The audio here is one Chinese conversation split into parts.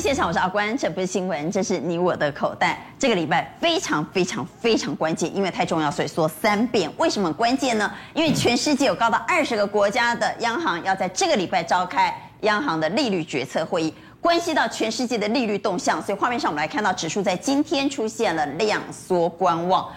现场，我是阿关，这不是新闻，这是你我的口袋。这个礼拜非常非常非常关键，因为太重要，所以说三遍。为什么关键呢？因为全世界有高达二十个国家的央行要在这个礼拜召开央行的利率决策会议，关系到全世界的利率动向。所以画面上我们来看到，指数在今天出现了量缩观望。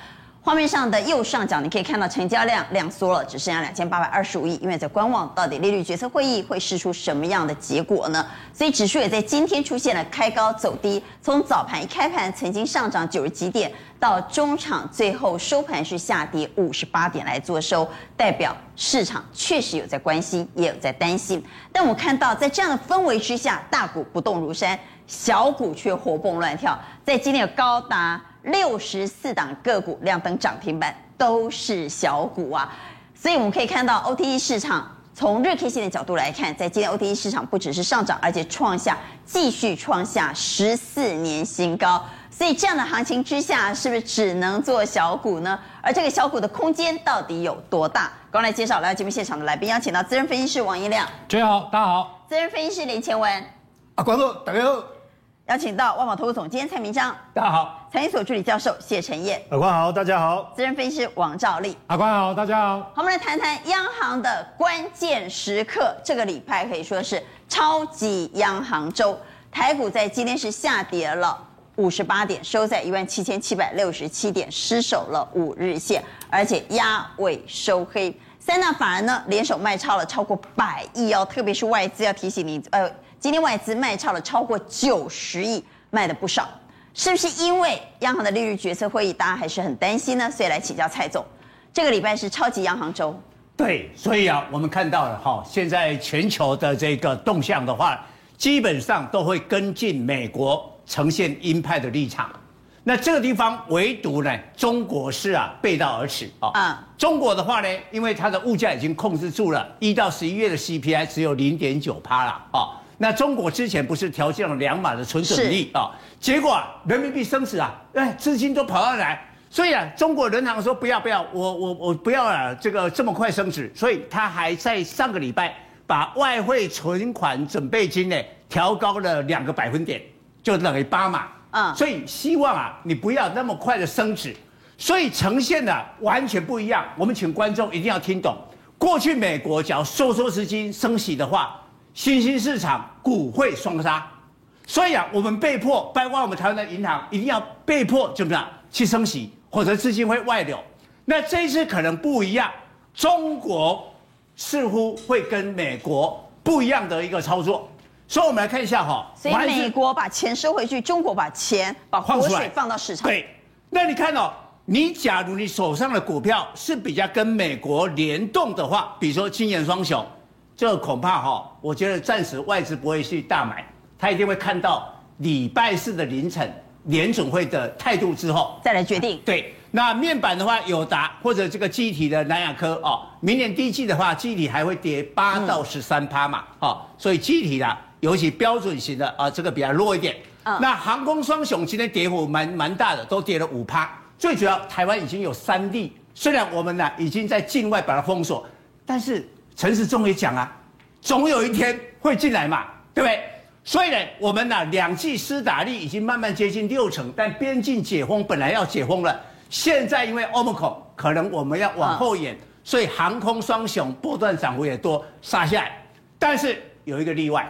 画面上的右上角，你可以看到成交量量缩了，只剩下两千八百二十五亿。因为在观望到底利率决策会议会试出什么样的结果呢？所以指数也在今天出现了开高走低，从早盘一开盘曾经上涨九十几点，到中场最后收盘是下跌五十八点来做收，代表市场确实有在关心，也有在担心。但我看到在这样的氛围之下，大股不动如山，小股却活蹦乱跳，在今天有高达。六十四档个股亮灯涨停板，都是小股啊，所以我们可以看到 OTC 市场从日 K 线的角度来看，在今天 OTC 市场不只是上涨，而且创下继续创下十四年新高。所以这样的行情之下，是不是只能做小股呢？而这个小股的空间到底有多大？刚来介绍来到节目现场的来宾，邀请到资深分析师王一亮，大家好，大家好，资深分析师林干文，啊，观众大家好。邀请到万宝投资总监蔡明章，大家好；财经所助理教授谢晨彦，阿官好，大家好；资深分析师王兆立，阿官好，大家好。好，我们来谈谈央行的关键时刻。这个礼拜可以说是超级央行周，台股在今天是下跌了五十八点，收在一万七千七百六十七点，失守了五日线，而且压尾收黑。三大法人呢联手卖超了超过百亿哦，特别是外资要提醒你，呃。今天外资卖超了超过九十亿，卖的不少，是不是因为央行的利率决策会议，大家还是很担心呢？所以来请教蔡总，这个礼拜是超级央行周，对，所以啊，我们看到了哈，现在全球的这个动向的话，基本上都会跟进美国呈现鹰派的立场，那这个地方唯独呢，中国是啊背道而驰啊。嗯，中国的话呢，因为它的物价已经控制住了，一到十一月的 CPI 只有零点九趴了啊。那中国之前不是调降了两码的存准率啊？结果啊，人民币升值啊，哎，资金都跑上来，所以啊，中国人行说不要不要，我我我不要啊，这个这么快升值，所以他还在上个礼拜把外汇存款准备金呢调高了两个百分点，就等于八码啊。所以希望啊，你不要那么快的升值，所以呈现的完全不一样。我们请观众一定要听懂，过去美国只要收缩资金升息的话。新兴市场股汇双杀，所以啊，我们被迫，包括我们台湾的银行，一定要被迫怎么样去升息，或者资金会外流。那这一次可能不一样，中国似乎会跟美国不一样的一个操作。所以，我们来看一下哈。所以，美国把钱收回去，中国把钱把活水放到市场。对。那你看哦，你假如你手上的股票是比较跟美国联动的话，比如说金元双雄。这恐怕哈，我觉得暂时外资不会去大买，他一定会看到礼拜四的凌晨联准会的态度之后再来决定。对，那面板的话，友达或者这个记忆体的南亚科哦，明年第一季的话，记忆体还会跌八到十三趴嘛，哦，所以记忆体啦，尤其标准型的啊，这个比较弱一点。那航空双雄今天跌幅蛮蛮大的，都跌了五趴。最主要，台湾已经有三例，虽然我们呢已经在境外把它封锁，但是。陈时中也讲啊，总有一天会进来嘛，对不对？所以呢，我们呢两剂施打率已经慢慢接近六成，但边境解封本来要解封了，现在因为 Omicron 可能我们要往后延，所以航空双雄波段涨幅也多杀下来。但是有一个例外，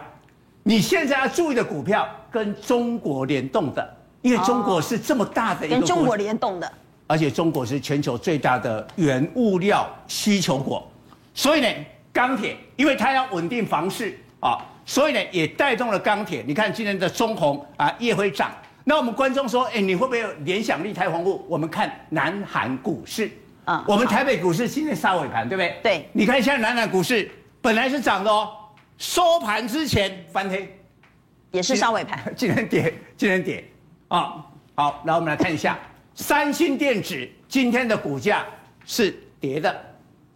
你现在要注意的股票跟中国联动的，因为中国是这么大的一个国，跟中国联动的，而且中国是全球最大的原物料需求国，所以呢。钢铁，因为它要稳定房市啊，所以呢也带动了钢铁。你看今天的中红啊，也会涨。那我们观众说，哎，你会不会有联想、力太丰富？我们看南韩股市啊，我们台北股市今天杀尾盘，对不对？对。你看现在南韩股市本来是涨的哦，收盘之前翻黑，也是杀尾盘，今天跌，今天跌啊。好，那我们来看一下三星电子今天的股价是跌的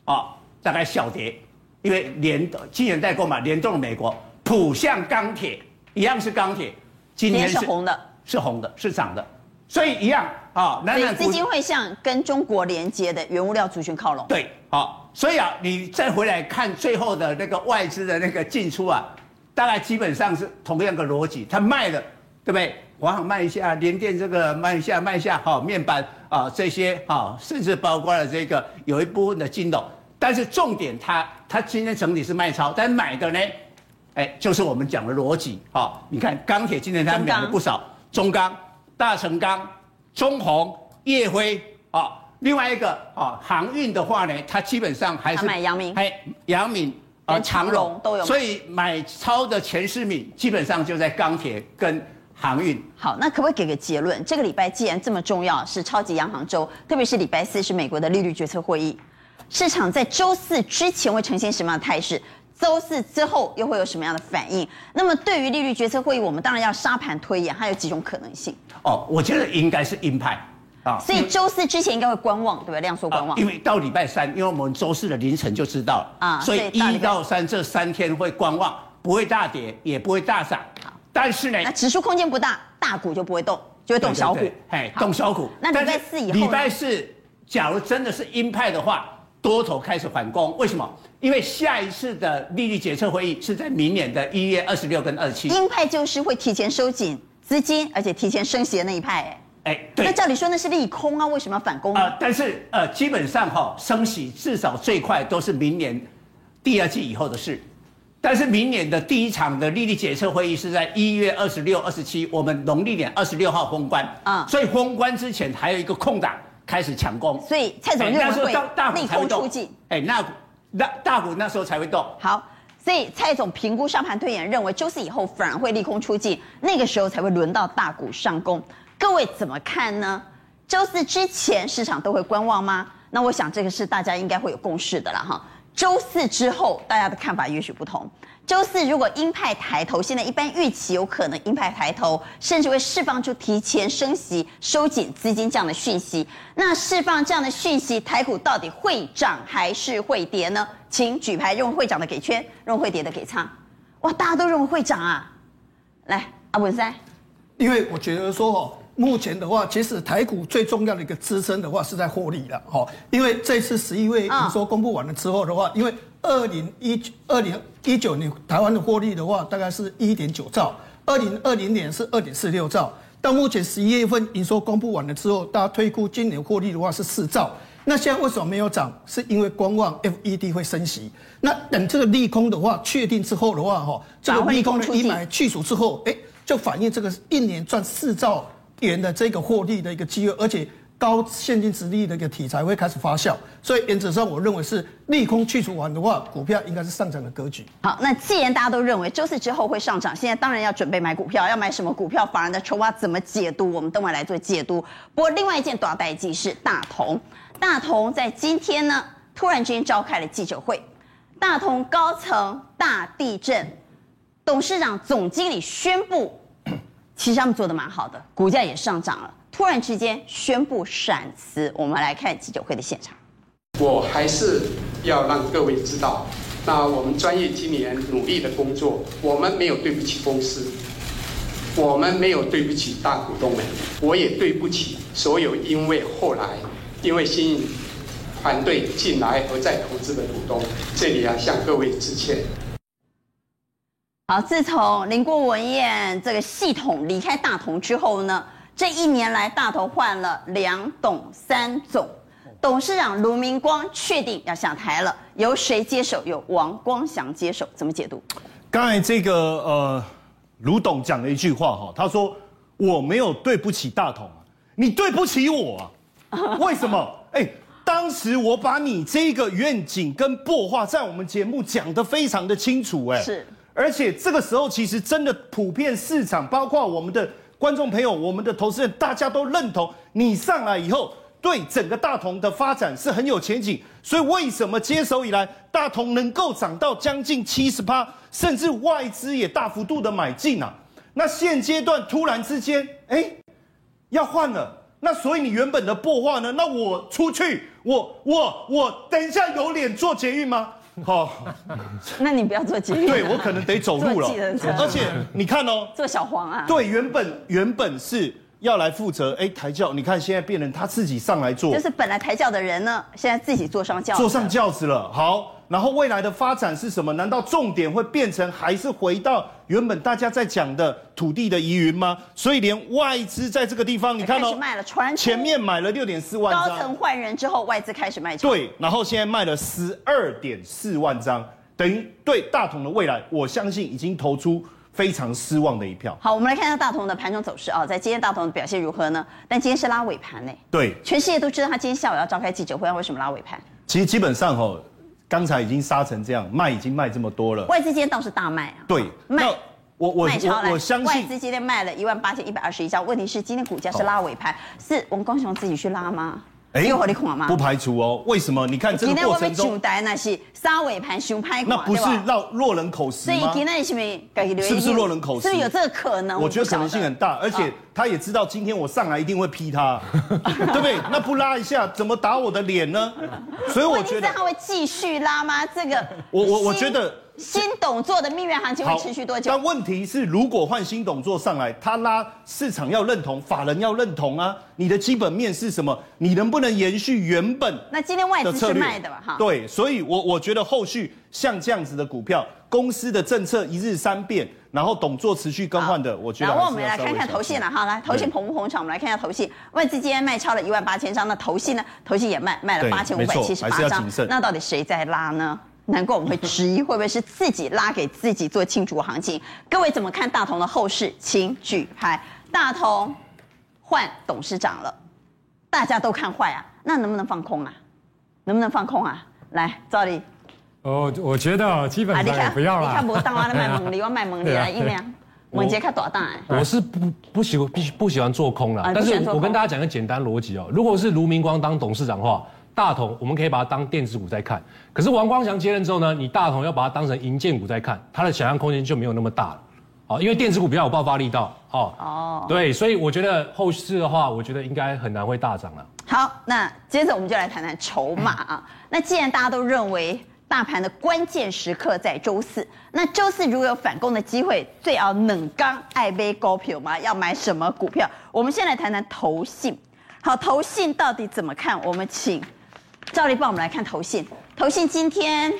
啊，大概小跌。因为联晶圆代工嘛，联动了美国，浦项钢铁一样是钢铁，今天是红的，是红的，是涨的，所以一样啊。所以资金会向跟中国连接的原物料族群靠拢。对，好，所以啊，你再回来看最后的那个外资的那个进出啊，大概基本上是同样的逻辑，它卖的，对不对？华航卖一下，联电这个卖一下，卖一下，好，面板啊这些啊，甚至包括了这个有一部分的金融，但是重点它它今天整体是卖超，但买的呢，哎，就是我们讲的逻辑，好，你看钢铁今天它买了不少，中钢、大成钢、中鸿、烨辉。啊，另外一个啊航运的话呢，它基本上还是买阳明，哎，阳明啊长荣都有，所以买超的前十名基本上就在钢铁跟。航运。好，那可不可以给个结论？这个礼拜既然这么重要，是超级央行周，特别是礼拜四是美国的利率决策会议，市场在周四之前会呈现什么样的态势？周四之后又会有什么样的反应？那么对于利率决策会议，我们当然要沙盘推演，它有几种可能性。哦，我觉得应该是鹰派啊，所以周四之前应该会观望，对不对？量缩观望，因为到礼拜三，因为我们周四的凌晨就知道了啊，所以一到三这三天会观望，不会大跌，也不会大涨。但是呢，那指数空间不大，大股就不会动，就会动小股，哎，动小股。那礼拜四以后，礼拜四假如真的是鹰派的话，多头开始反攻。为什么？因为下一次的利率决策会议是在明年的一月二十六跟二十七。鹰派就是会提前收紧资金，而且提前升息的那一派，哎，哎，对。那照理说那是利空啊，为什么要反攻啊？呃，但是呃，基本上哈，升息至少最快都是明年第二季以后的事。但是明年的第一场的利率决策会议是在一月二十六、二十七，我们农历年二十六号封关啊，所以封关之前还有一个空档，开始抢攻。所以蔡总认为会利空出尽，哎，那那大股那时候才会动。好，所以蔡总评估上盘推演认为周四以后反而会利空出尽，那个时候才会轮到大股上攻。各位怎么看呢？周四之前市场都会观望吗？那我想这个是大家应该会有共识的了哈。周四之后，大家的看法也许不同。周四如果鹰派抬头，现在一般预期有可能鹰派抬头，甚至会释放出提前升息、收紧资金这样的讯息。那释放这样的讯息，台股到底会涨还是会跌呢？请举牌，认为会涨的给圈，认为会跌的给仓。哇，大家都认为会涨啊！来，阿文山，因为我觉得说哦。目前的话，其实台股最重要的一个支撑的话是在获利了，哈，因为这次十一月营收公布完了之后的话，因为二零一九二零一九年台湾的获利的话，大概是一点九兆，二零二零年是二点四六兆，到目前十一月份营收公布完了之后，大家推估今年获利的话是四兆，那现在为什么没有涨？是因为观望 FED 会升息，那等这个利空的话确定之后的话，哈，这个利空的阴霾去除之后，哎，就反映这个一年赚四兆。元的这个获利的一个机会，而且高现金值利率的一个题材会开始发酵，所以原则上我认为是利空去除完的话，股票应该是上涨的格局。好，那既然大家都认为周四之后会上涨，现在当然要准备买股票，要买什么股票？法人的筹码怎么解读？我们等会来做解读。不过另外一件大代志是大同，大同在今天呢突然之间召开了记者会，大同高层大地震，董事长、总经理宣布。其实他们做的蛮好的，股价也上涨了。突然之间宣布闪辞，我们来看记者会的现场。我还是要让各位知道，那我们专业今年努力的工作，我们没有对不起公司，我们没有对不起大股东们，我也对不起所有因为后来因为新颖团队进来而再投资的股东，这里要向各位致歉。好，自从林郭文彦这个系统离开大同之后呢，这一年来大同换了两董三总，董事长卢明光确定要下台了，由谁接手？由王光祥接手，怎么解读？刚才这个呃卢董讲了一句话哈，他说我没有对不起大同，你对不起我啊？为什么？哎，当时我把你这个愿景跟破话在我们节目讲得非常的清楚，哎，是。而且这个时候，其实真的普遍市场，包括我们的观众朋友、我们的投资人，大家都认同你上来以后，对整个大同的发展是很有前景。所以为什么接手以来，大同能够涨到将近七十趴，甚至外资也大幅度的买进啊？那现阶段突然之间，哎，要换了，那所以你原本的擘画呢？那我出去，我我我等一下有脸做捷运吗？好，那你不要做捷运，对我可能得走路了。而且你看哦，做小黄啊。对，原本原本是要来负责哎抬轿，你看现在变成他自己上来坐。就是本来抬轿的人呢，现在自己坐上轿，坐上轿子了。好，然后未来的发展是什么？难道重点会变成还是回到原本大家在讲的土地的疑云吗？所以连外资在这个地方，你看到、哦、卖了传前面买了六点四万张，高层换人之后，外资开始卖。对，然后现在卖了十二点四万张，等于对大同的未来，我相信已经投出。非常失望的一票。好，我们来看一下大同的盘中走势啊，在今天大同的表现如何呢？但今天是拉尾盘呢。对，全世界都知道他今天下午要召开记者会，为什么拉尾盘？其实基本上哦，刚才已经杀成这样，卖已经卖这么多了。外资今天倒是大卖啊。对，卖我我我我相信外资今天卖了一万八千一百二十一家。问题是今天股价是拉尾盘，是王光雄自己去拉吗？哎，不排除哦。为什么？你看这个过程中，那是杀尾盘熊拍，那不是落落人口实吗？所以今天是不是是不是落人口实？是不是有这个可能？我觉得可能性很大，而且他也知道今天我上来一定会劈他，对不对？那不拉一下，怎么打我的脸呢？所以我觉得他会继续拉吗？这个我我我觉得。新董座的蜜月行情会持续多久？但问题是，如果换新董座上来，他拉市场要认同，法人要认同啊。你的基本面是什么？你能不能延续原本？那今天外资是卖的吧？哈。对，所以我我觉得后续像这样子的股票，公司的政策一日三变，然后董做持续更换的，我觉得。然后我们来看看投信了哈，来投信捧不捧场？我们来看一下投信，外资今天卖超了一万八千张，那投信呢？投信也卖卖了八千五百七十八张，那到底谁在拉呢？难怪我们会质疑，会不会是自己拉给自己做庆祝行情？各位怎么看大同的后市？请举牌。大同换董事长了，大家都看坏啊，那能不能放空啊？能不能放空啊？来，赵力。哦，我觉得基本上也不要了。你看我当我的卖萌力，我卖萌力来一两，猛杰看多大胆。我是不不喜欢必须不喜欢做空了，但是我跟大家讲个简单逻辑哦，如果是卢明光当董事长的话。大同，我们可以把它当电子股在看。可是王光祥接任之后呢，你大同要把它当成银建股在看，它的想象空间就没有那么大了。哦，因为电子股比较有爆发力道。哦哦，对，所以我觉得后市的话，我觉得应该很难会大涨了。好，那接着我们就来谈谈筹码啊。那既然大家都认为大盘的关键时刻在周四，那周四如果有反攻的机会，最要冷刚爱买股票吗？要买什么股票？我们先来谈谈投信。好，投信到底怎么看？我们请。赵丽帮我们来看投信，投信今天，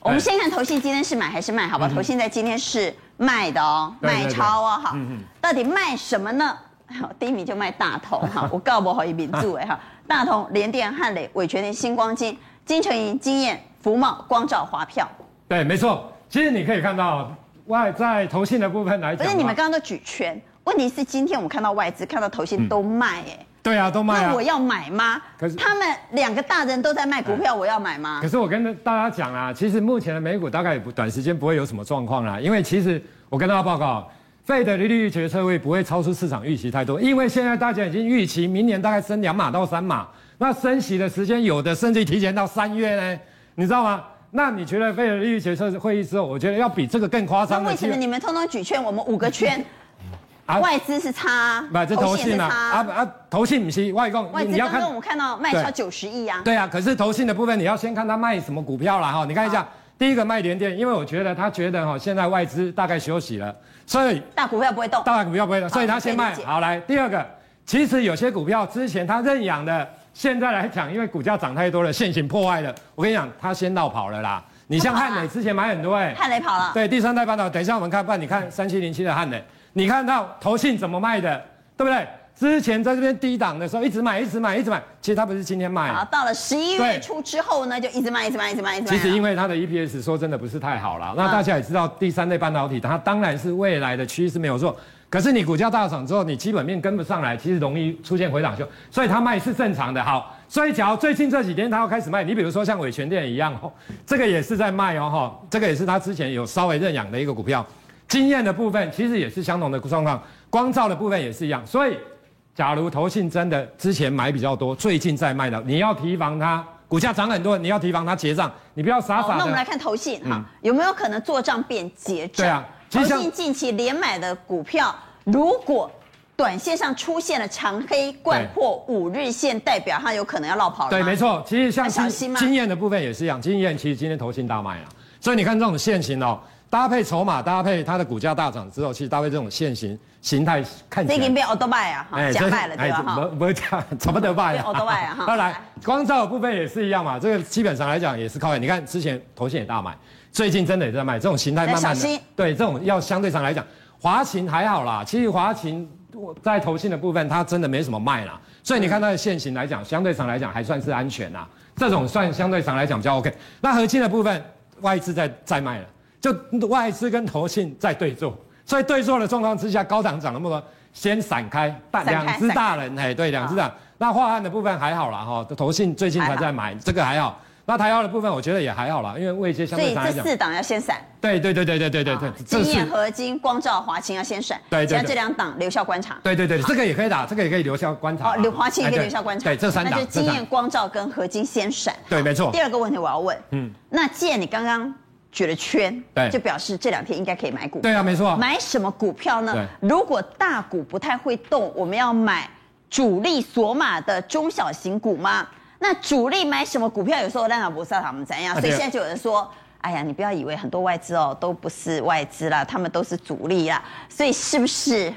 我们先看投信今天是买还是卖？好吧，投信在今天是卖的哦，卖超哦，好，到底卖什么呢？好，第一名就卖大同哈，我告不好一名注哎哈，大同、联电、汉磊、伟诠电、新光金、金城银、金燕、福茂、光照、华票。对，没错，其实你可以看到外在投信的部分来讲，不是你们刚刚都举圈，问题是今天我们看到外资看到投信都卖哎。对啊，都卖啊。那我要买吗？可是他们两个大人都在卖股票，我要买吗？可是我跟大家讲啊，其实目前的美股大概也不短时间不会有什么状况啦，因为其实我跟大家报告，Fed 的利率决策会不会超出市场预期太多，因为现在大家已经预期明年大概升两码到三码，那升息的时间有的甚至提前到三月呢，你知道吗？那你觉得 Fed 的利率决策会议之后，我觉得要比这个更夸张。那为什么你们通通举圈，我们五个圈？啊外资是差，买这投信啊啊啊！投信不是外供，外资刚刚我们看到卖超九十亿啊。对啊，可是投信的部分你要先看他卖什么股票啦哈。你看一下，第一个卖联电，因为我觉得他觉得哈现在外资大概休息了，所以大股票不会动，大股票不会动，所以他先卖。好来，第二个，其实有些股票之前他认养的，现在来讲，因为股价涨太多了，现行破坏了。我跟你讲，它先落跑了啦。你像汉磊之前买很多哎，汉磊跑了。对，第三代半导体，等一下我们看，不然你看三七零七的汉磊。你看到投信怎么卖的，对不对？之前在这边低档的时候，一直买，一直买，一直买。其实它不是今天卖。好，到了十一月初之后呢，就一直卖，一直卖，一直卖，一直卖。其实因为它的 EPS 说真的不是太好了。那大家也知道，第三类半导体它当然是未来的趋势没有错。可是你股价大涨之后，你基本面跟不上来，其实容易出现回档修。所以它卖是正常的。好，所以假如最近这几天它要开始卖，你比如说像伟泉电一样，这个也是在卖哦，哈，这个也是它之前有稍微认养的一个股票。经验的部分其实也是相同的状况，光照的部分也是一样。所以，假如投信真的之前买比较多，最近在卖的，你要提防它股价涨很多，你要提防它结账，你不要傻傻的。那我们来看投信哈，有没有可能做账变结账？对啊，投信近期连买的股票，如果短线上出现了长黑贯破五日线，代表它有可能要落跑了。对，没错，其实像经验的部分也是一样，经验其实今天投信大卖了，所以你看这种线型哦。搭配筹码，搭配它的股价大涨之后，其实搭配这种现形形态看起来，这已经变欧多拜啊，哈，假卖了对吧？哈，不不假，怎么得卖啊？欧多拜啊，哈。后来光照的部分也是一样嘛，这个基本上来讲也是靠，你看之前头线也大买，最近真的也在卖，这种形态慢慢的，对，这种要相对上来讲，华勤还好啦，其实华勤在投信的部分它真的没什么卖啦，所以你看它的现形来讲，相对上来讲还算是安全啦，这种算相对上来讲比较 OK。那合金的部分外资在在卖了。就外资跟投信在对坐，所以对坐的状况之下，高档涨那么多，先闪开，大两只大人，哎，对，两只大。那化汉的部分还好啦，哈，投信最近才在买，这个还好。那台燿的部分，我觉得也还好啦，因为位阶相对上来讲。所以这四档要先闪。对对对对对对对对。晶焱、合金、光照、华清要先闪。对对。像这两档留校观察。对对对，这个也可以打，这个也可以留校观察。哦，留华清也可以留校观察。对，这三档。那就晶焱、光照跟合金先闪。对，没错。第二个问题我要问，嗯，那既然你刚刚。举了圈，对，就表示这两天应该可以买股。对啊，没错。买什么股票呢？如果大股不太会动，我们要买主力锁码的中小型股吗？那主力买什么股票？有时候让老不知道他们怎样，所以现在就有人说：“哎呀，你不要以为很多外资哦都不是外资啦，他们都是主力啦。”所以是不是？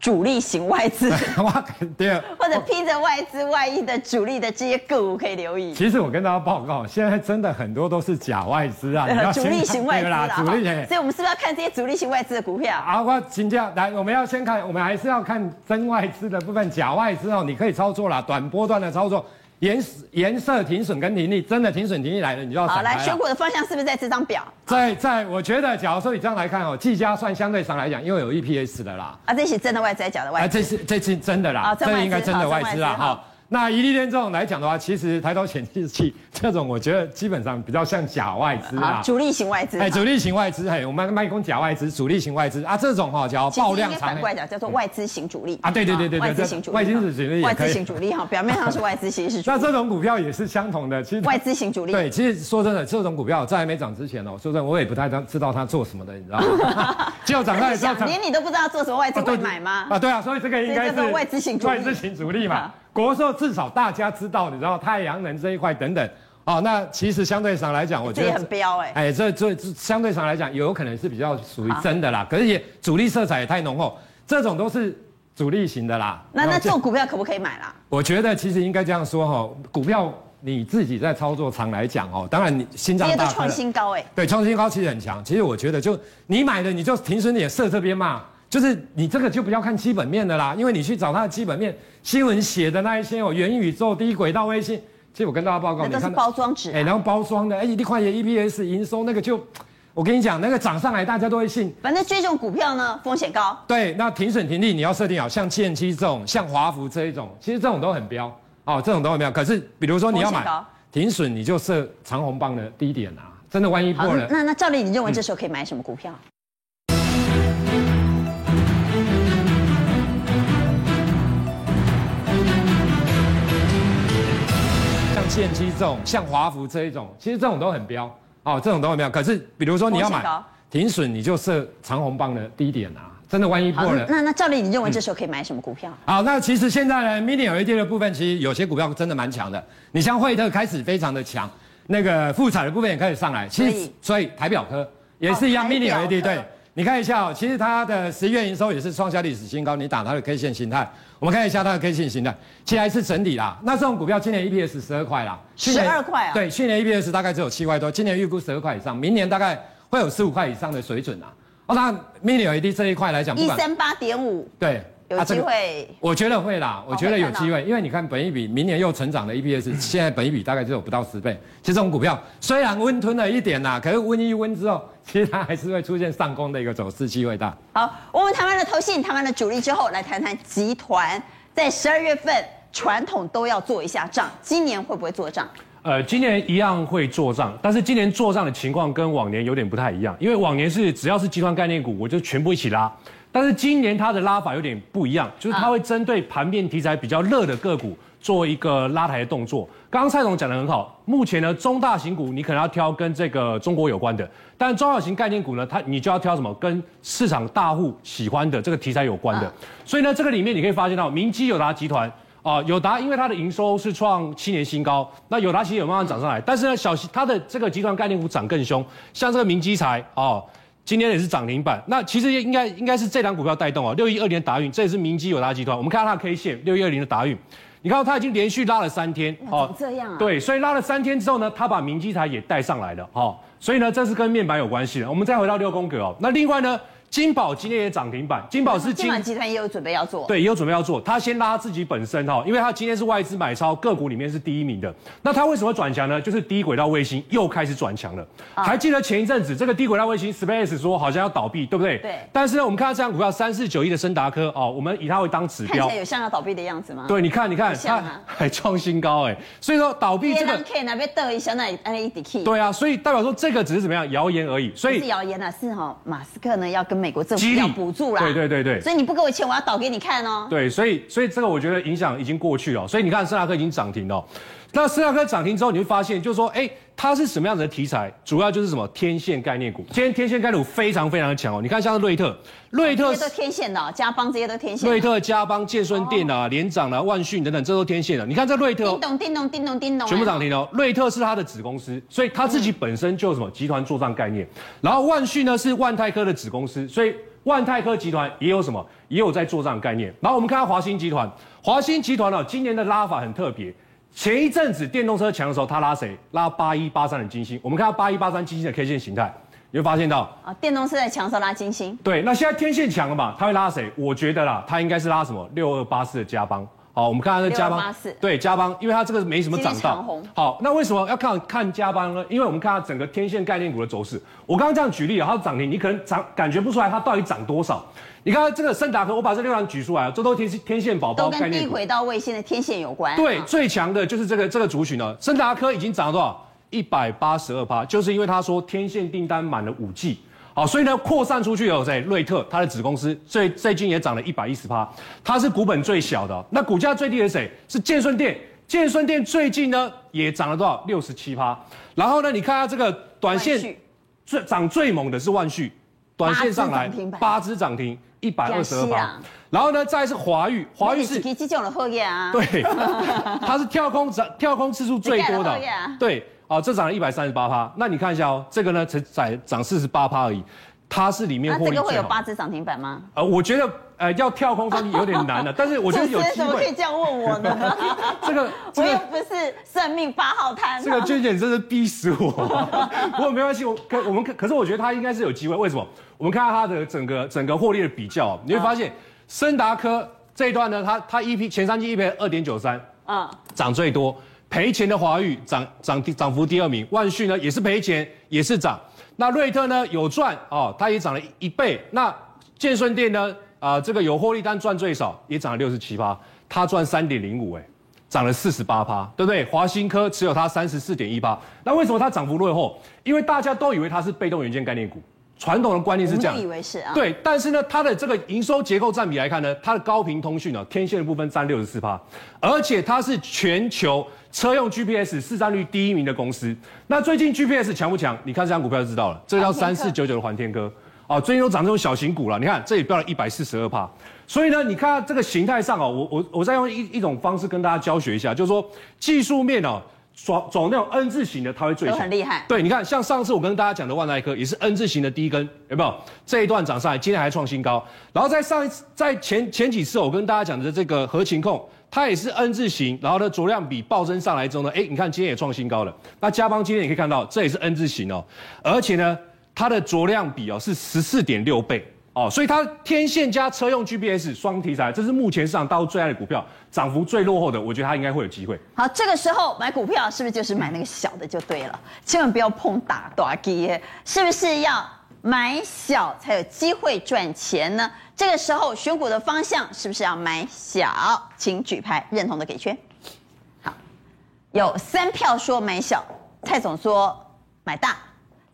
主力型外资，对，或者披着外资外衣的主力的这些个股可以留意。其实我跟大家报告，现在真的很多都是假外资啊，主力型外资啦，主力型。所以我们是不是要看这些主力型外资的股票？好，我请教来，我们要先看，我们还是要看真外资的部分，假外资哦，你可以操作啦，短波段的操作。颜颜色停损跟停利，真的停损停利来了，你就要好来选股的方向是不是在这张表？在在，我觉得，假如说你这样来看哦，技嘉算相对上来讲，因为有 EPS 的啦。啊，这是真的外资还是假的外资？啊，这是这是真的啦，啊、这应该真的外资啦哈。那一利电这种来讲的话，其实抬头显示器这种，我觉得基本上比较像假外资啊，主力型外资。哎，主力型外资，嘿，我们卖空假外资，主力型外资啊，这种哈叫爆量长。反过来讲叫做外资型主力啊，对对对对对，外资型主力，外资型主力，外资型主力哈，表面上是外资，其实是。那这种股票也是相同的，其实外资型主力。对，其实说真的，这种股票在还没涨之前哦，说真的，我也不太知道它做什么的，你知道吗？只有涨了之后，连你都不知道做什么外资会买吗？啊，对啊，所以这个应该是外资型主力，外资型主力嘛。国寿至少大家知道，你知道太阳能这一块等等，哦，那其实相对上来讲，我觉得很标哎，哎，这这相对上来讲，有可能是比较属于真的啦，可是也主力色彩也太浓厚，这种都是主力型的啦。那那这种股票可不可以买啦？我觉得其实应该这样说哈，股票你自己在操作上来讲哦，当然你心脏大，都创新高哎，对，创新高其实很强。其实我觉得就你买的你就停损点设这边嘛。就是你这个就不要看基本面的啦，因为你去找它的基本面新闻写的那一些哦，元宇宙、低轨道卫星，其实我跟大家报告，那都是包装纸，哎，然后包装的，哎，一块钱 EPS 营收那个就，我跟你讲，那个涨上来大家都会信。反正追这种股票呢，风险高。对，那停损停利你要设定好，像剑七这种，像华孚这一种，其实这种都很标哦，这种都很标。可是比如说你要买停损，你就设长红棒的低点啊，真的万一破了。那那赵丽，你认为这时候可以买什么股票？嗯剑七这种，像华孚这一种，其实这种都很标哦，这种都很标。可是比如说你要买停损，你就设长红棒的低点啊，真的万一破了。那那赵丽，你认为这时候可以买什么股票？好，那其实现在呢，Mini LED 的部分，其实有些股票真的蛮强的。你像惠特开始非常的强，那个富彩的部分也开始上来。其实所以台表科也是一样，Mini LED 对。你看一下哦，其实它的十一月营收也是创下历史新高。你打它的 K 线形态，我们看一下它的 K 线形态，其实还是整理啦。那这种股票今年 EPS 十二块啦，十二块啊？对，去年 EPS 大概只有七块多，今年预估十二块以上，明年大概会有十五块以上的水准啊。哦，那 Mini LED 这一块来讲，一三八点五，对。有机会、我觉得会啦，我觉得有机会，因为你看本一比明年又成长的 EPS，现在本一比大概只有不到十倍。其实这种股票虽然温吞了一点啦，可是温一温之后，其实它还是会出现上攻的一个走势，机会大。好，我们谈完了投信，谈完了主力之后，来谈谈集团在十二月份传统都要做一下账，今年会不会做账？呃，今年一样会做账，但是今年做账的情况跟往年有点不太一样，因为往年是只要是集团概念股，我就全部一起拉。但是今年它的拉法有点不一样，就是它会针对盘面题材比较热的个股做一个拉抬的动作。刚刚蔡总讲的很好，目前呢中大型股你可能要挑跟这个中国有关的，但中小型概念股呢，它你就要挑什么跟市场大户喜欢的这个题材有关的。所以呢，这个里面你可以发现到，明基友达集团啊，友达因为它的营收是创七年新高，那友达其实有慢慢涨上来，但是呢小它的这个集团概念股涨更凶，像这个明基材啊。今天也是涨停板。那其实应该应该是这档股票带动哦，六一二零的达运，这也是明基友达集团。我们看到它的 K 线，六一二零的达运，你看到它已经连续拉了三天，哦，这样啊？对，所以拉了三天之后呢，它把明基台也带上来了，哦，所以呢，这是跟面板有关系的。我们再回到六宫格哦，那另外呢？金宝今天也涨停板，金宝是金宝集团也有准备要做，对，也有准备要做。他先拉自己本身哈，因为他今天是外资买超个股里面是第一名的。那他为什么转强呢？就是低轨道卫星又开始转强了。啊、还记得前一阵子这个低轨道卫星 Space 说好像要倒闭，对不对？对。但是呢，我们看到这张股票三四九一的森达科哦，我们以它为当指标，看起来有像要倒闭的样子吗？对，你看，你看，它还创新高哎，所以说倒闭这个。可以那边等一下，那那一点对啊，所以代表说这个只是怎么样谣言而已。所以是谣言啊，是哈，马斯克呢要跟美国政府要。补助啦，对对对对，所以你不给我钱，我要倒给你看哦。对，所以所以这个我觉得影响已经过去了，所以你看斯达克已经涨停了。那斯达科涨停之后，你会发现就是说，哎，它是什么样子的题材？主要就是什么天线概念股。今天天线概念股非常非常的强哦。你看像是瑞特，瑞特这些都天线的，嘉邦这些都天线。瑞特、嘉邦、建顺电啊、联涨啊、万讯等等，这都天线的。你看这瑞特，叮咚叮咚叮咚叮咚，全部涨停哦。瑞特是它的子公司，所以它自己本身就有什么集团作战概念。然后万讯呢是万泰科的子公司，所以。万泰科集团也有什么？也有在做这样概念。然后我们看到华新集团，华新集团呢，今年的拉法很特别。前一阵子电动车强的时候，它拉谁？拉八一八三的金星。我们看到八一八三金星的 K 线形态，你会发现到啊，电动车在强的时候拉金星。对，那现在天线强了嘛，它会拉谁？我觉得啦，它应该是拉什么？六二八四的加邦。好，我们看看这加邦，对加邦，因为它这个没什么涨到。好，那为什么要看看加邦呢？因为我们看它整个天线概念股的走势。我刚刚这样举例啊，它涨停，你可能涨感觉不出来它到底涨多少。你看这个森达科，我把这六档举出来啊，这都天天线宝宝概念股，都跟低轨道卫星的天线有关。对，最强的就是这个这个族群了。森达科已经涨了多少？一百八十二趴，就是因为他说天线订单满了五 G。好，所以呢，扩散出去有谁？瑞特，它的子公司最最近也涨了一百一十趴，它是股本最小的。那股价最低的是谁？是建顺店，建顺店最近呢也涨了多少？六十七趴。然后呢，你看下这个短线最涨最猛的是万旭，短线上来八只涨停，一百二十二趴。然后呢，再是华玉，华玉是这种的货业啊，对，它是跳空涨跳空次数最多的，对。哦，这涨了一百三十八趴，那你看一下哦，这个呢才涨涨四十八趴而已，它是里面。那这个会有八只涨停板吗？呃，我觉得呃要跳空上去有点难了，但是我觉得有机会。怎么可以这样问我呢？这个、这个、我又不是算命八号摊。这个娟姐真是逼死我。不过没关系，我可我们可可是我觉得它应该是有机会。为什么？我们看看它的整个整个获利的比较，你会发现森达科这一段呢，它它 EP 前三季 EP 二点九三，嗯，涨最多。赔钱的华玉涨涨涨幅第二名，万旭呢也是赔钱，也是涨。那瑞特呢有赚哦，它也涨了一倍。那建顺电呢啊、呃，这个有获利但赚最少，也涨了六十七趴，它赚三点零五，哎，涨了四十八趴，对不对？华新科持有它三十四点一趴。那为什么它涨幅落后？因为大家都以为它是被动元件概念股。传统的观念是这样，以为是啊，对，但是呢，它的这个营收结构占比来看呢，它的高频通讯啊，天线的部分占六十四趴，而且它是全球车用 GPS 市占率第一名的公司。那最近 GPS 强不强？你看这张股票就知道了，这个叫三四九九的环天科，啊，最近都涨这种小型股了。你看这里飙了一百四十二帕，所以呢，你看这个形态上哦，我我我再用一一种方式跟大家教学一下，就是说技术面哦。走走那种 N 字形的，它会最强，很厉害。对，你看，像上次我跟大家讲的万泰科也是 N 字形的第一根，有没有？这一段涨上来，今天还创新高。然后在上一次，在前前几次我跟大家讲的这个合情控，它也是 N 字形，然后呢，着量比暴增上来之后呢，哎，你看今天也创新高了。那嘉邦今天也可以看到，这也是 N 字形哦，而且呢，它的着量比哦是十四点六倍。哦，所以它天线加车用 GPS 双题材，这是目前市场大陆最爱的股票，涨幅最落后的，我觉得它应该会有机会。好，这个时候买股票是不是就是买那个小的就对了？千万不要碰大大鸡，是不是要买小才有机会赚钱呢？这个时候选股的方向是不是要买小？请举牌认同的给圈。好，有三票说买小，蔡总说买大。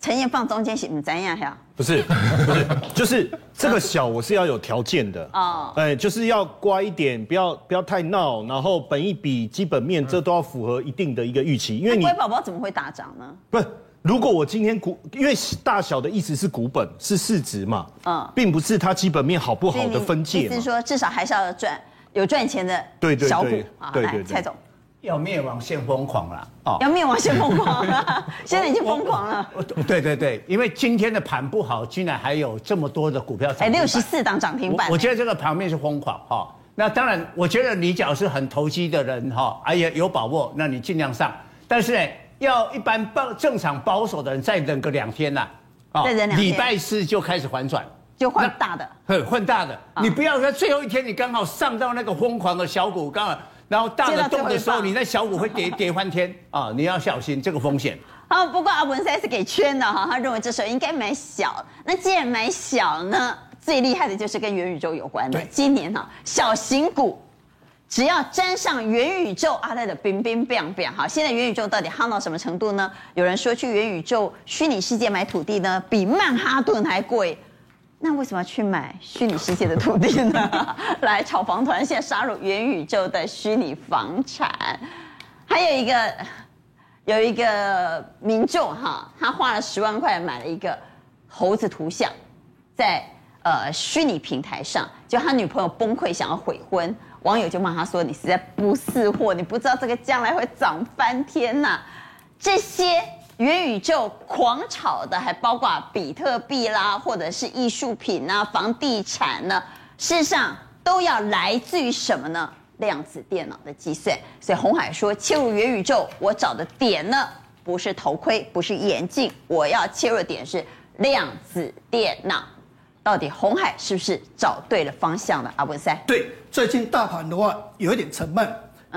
陈燕放中间是不怎样呀？不是，不是，就是这个小我是要有条件的 哦，哎，就是要乖一点，不要不要太闹，然后本一比基本面这都要符合一定的一个预期，因为你乖宝宝怎么会大涨呢？不是，如果我今天股，因为大小的意思是股本是市值嘛，嗯，并不是它基本面好不好的分界，意思是说至少还是要赚有赚钱的小股啊，对对对，蔡总。要灭亡先疯狂了哦，要灭亡先疯狂了，现在已经疯狂了。对对对，因为今天的盘不好，竟然还有这么多的股票涨。哎，六十四档涨停板。我觉得这个盘面是疯狂哈。那当然，我觉得你只要是很投机的人哈，哎呀有把握，那你尽量上。但是呢，要一般保正常保守的人再忍个两天呐，啊，再忍两天，礼拜四就开始反转，就换大的，很换大的。你不要在最后一天你刚好上到那个疯狂的小股，刚好。然后大的动的时候，你那小股会跌跌 翻天啊！你要小心这个风险。啊，不过阿文赛是给圈的哈，他认为这时候应该买小。那既然买小呢，最厉害的就是跟元宇宙有关的。今年哈，小型股只要沾上元宇宙，阿泰的冰冰变变哈。现在元宇宙到底夯到什么程度呢？有人说去元宇宙虚拟世界买土地呢，比曼哈顿还贵。那为什么要去买虚拟世界的土地呢？来，炒房团现在杀入元宇宙的虚拟房产，还有一个有一个民众哈，他花了十万块买了一个猴子图像，在呃虚拟平台上，就他女朋友崩溃想要悔婚，网友就骂他说：“你实在不识货，你不知道这个将来会涨翻天呐！”这些。元宇宙狂炒的，还包括比特币啦，或者是艺术品啊、房地产呢，事实上都要来自于什么呢？量子电脑的计算。所以红海说，切入元宇宙，我找的点呢，不是头盔，不是眼镜，我要切入的点是量子电脑。到底红海是不是找对了方向了？阿文赛，对，最近大盘的话有一点沉闷。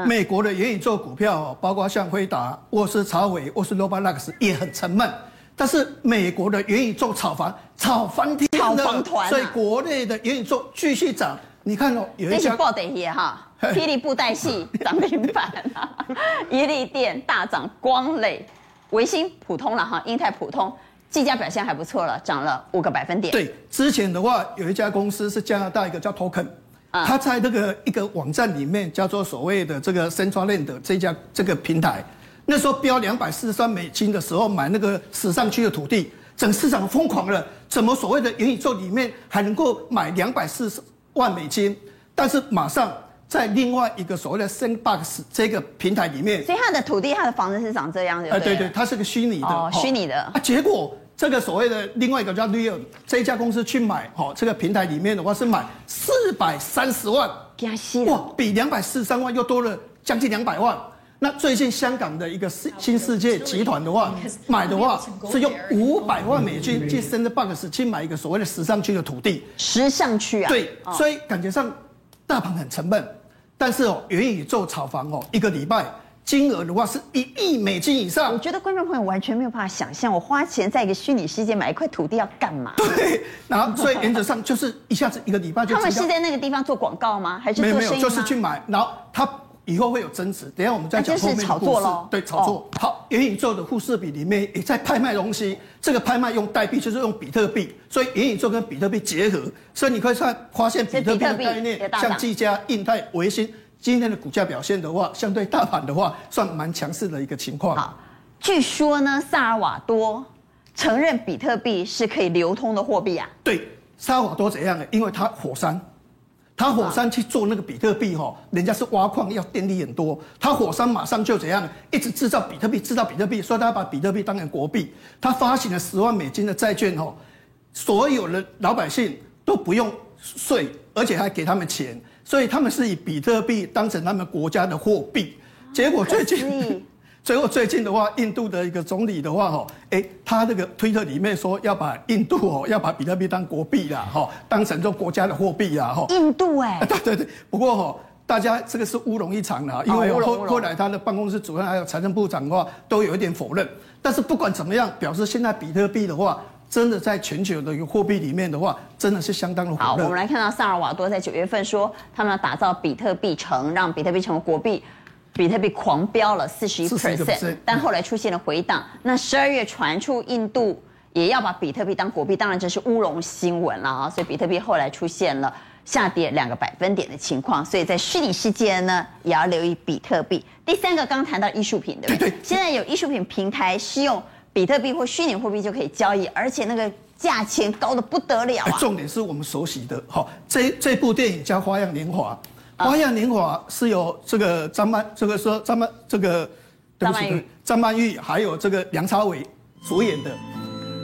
美国的元宇宙股票，包括像辉达、沃斯查韦、沃斯罗巴拉克斯也很沉闷。但是美国的元宇宙炒房炒翻天了，炒房团，所以国内的元宇宙继续涨。你看哦，有一家报的也哈，霹雳布袋戏涨停板啊，伊利电大涨，光磊、维新普通了哈，英泰普通，技嘉表现还不错了，涨了五个百分点。对，之前的话有一家公司是加拿大一个叫 Token。他在那个一个网站里面叫做所谓的这个 CenturyLand 这家这个平台，那时候标两百四十三美金的时候买那个史尚区的土地，整市场疯狂了。怎么所谓的元宇宙里面还能够买两百四十万美金？但是马上在另外一个所谓的 Sandbox 这个平台里面，所以他的土地、他的房子是长这样的。呃，对对，它是个虚拟的，哦，虚拟的。啊，结果。这个所谓的另外一个叫 Real 这一家公司去买，哈，这个平台里面的话是买四百三十万，哇，比两百四十三万又多了将近两百万。那最近香港的一个新世界集团的话，买的话是用五百万美金去 Sandbox 去买一个所谓的时尚区的土地，时尚区啊，对，所以感觉上大盘很沉闷，但是哦，元宇宙炒房哦，一个礼拜。金额的话是一亿美金以上，我觉得观众朋友完全没有办法想象，我花钱在一个虚拟世界买一块土地要干嘛？对，然后所以原则上就是一下子一个礼拜就。他们是在那个地方做广告吗？还是？没有没有，就是去买，然后他以后会有增值。等一下我们再讲后面的故事。就是炒作喽。对，炒作。哦、好，元宇宙的富士比里面也在拍卖东西，这个拍卖用代币就是用比特币，所以元宇宙跟比特币结合，所以你可以看发现比特币的概念，像技嘉、印泰、微星。今天的股价表现的话，相对大盘的话，算蛮强势的一个情况。好，据说呢，萨尔瓦多承认比特币是可以流通的货币啊。对，萨尔瓦多怎样呢？因为它火山，它火山去做那个比特币哈，人家是挖矿要电力很多，它火山马上就怎样，一直制造比特币，制造比特币，所以他把比特币当成国币，他发行了十万美金的债券哈，所有的老百姓都不用税，而且还给他们钱。所以他们是以比特币当成他们国家的货币，结果最近，最后 最近的话，印度的一个总理的话，哈，哎，他这个推特里面说要把印度哦，要把比特币当国币啦，哈，当成做国家的货币啦，哈。印度 哎，对对对，不过哈，大家这个是乌龙一场啦，因为后后来他的办公室主任还有财政部长的话都有一点否认，但是不管怎么样，表示现在比特币的话。真的在全球的一个货币里面的话，真的是相当的火热。好，我们来看到萨尔瓦多在九月份说，他们要打造比特币城，让比特币成为国币，比特币狂飙了四十一 percent，但后来出现了回档。那十二月传出印度也要把比特币当国币，当然这是乌龙新闻了啊，所以比特币后来出现了下跌两个百分点的情况。所以在虚拟世界呢，也要留意比特币。第三个刚谈到艺术品，对不对？对。现在有艺术品平台是用。比特币或虚拟货币就可以交易，而且那个价钱高的不得了啊！重点是我们熟悉的哈，这这部电影叫《花样年华》，《花样年华是由这个张曼，这个说张曼这个对不起，张曼玉还有这个梁朝伟主演的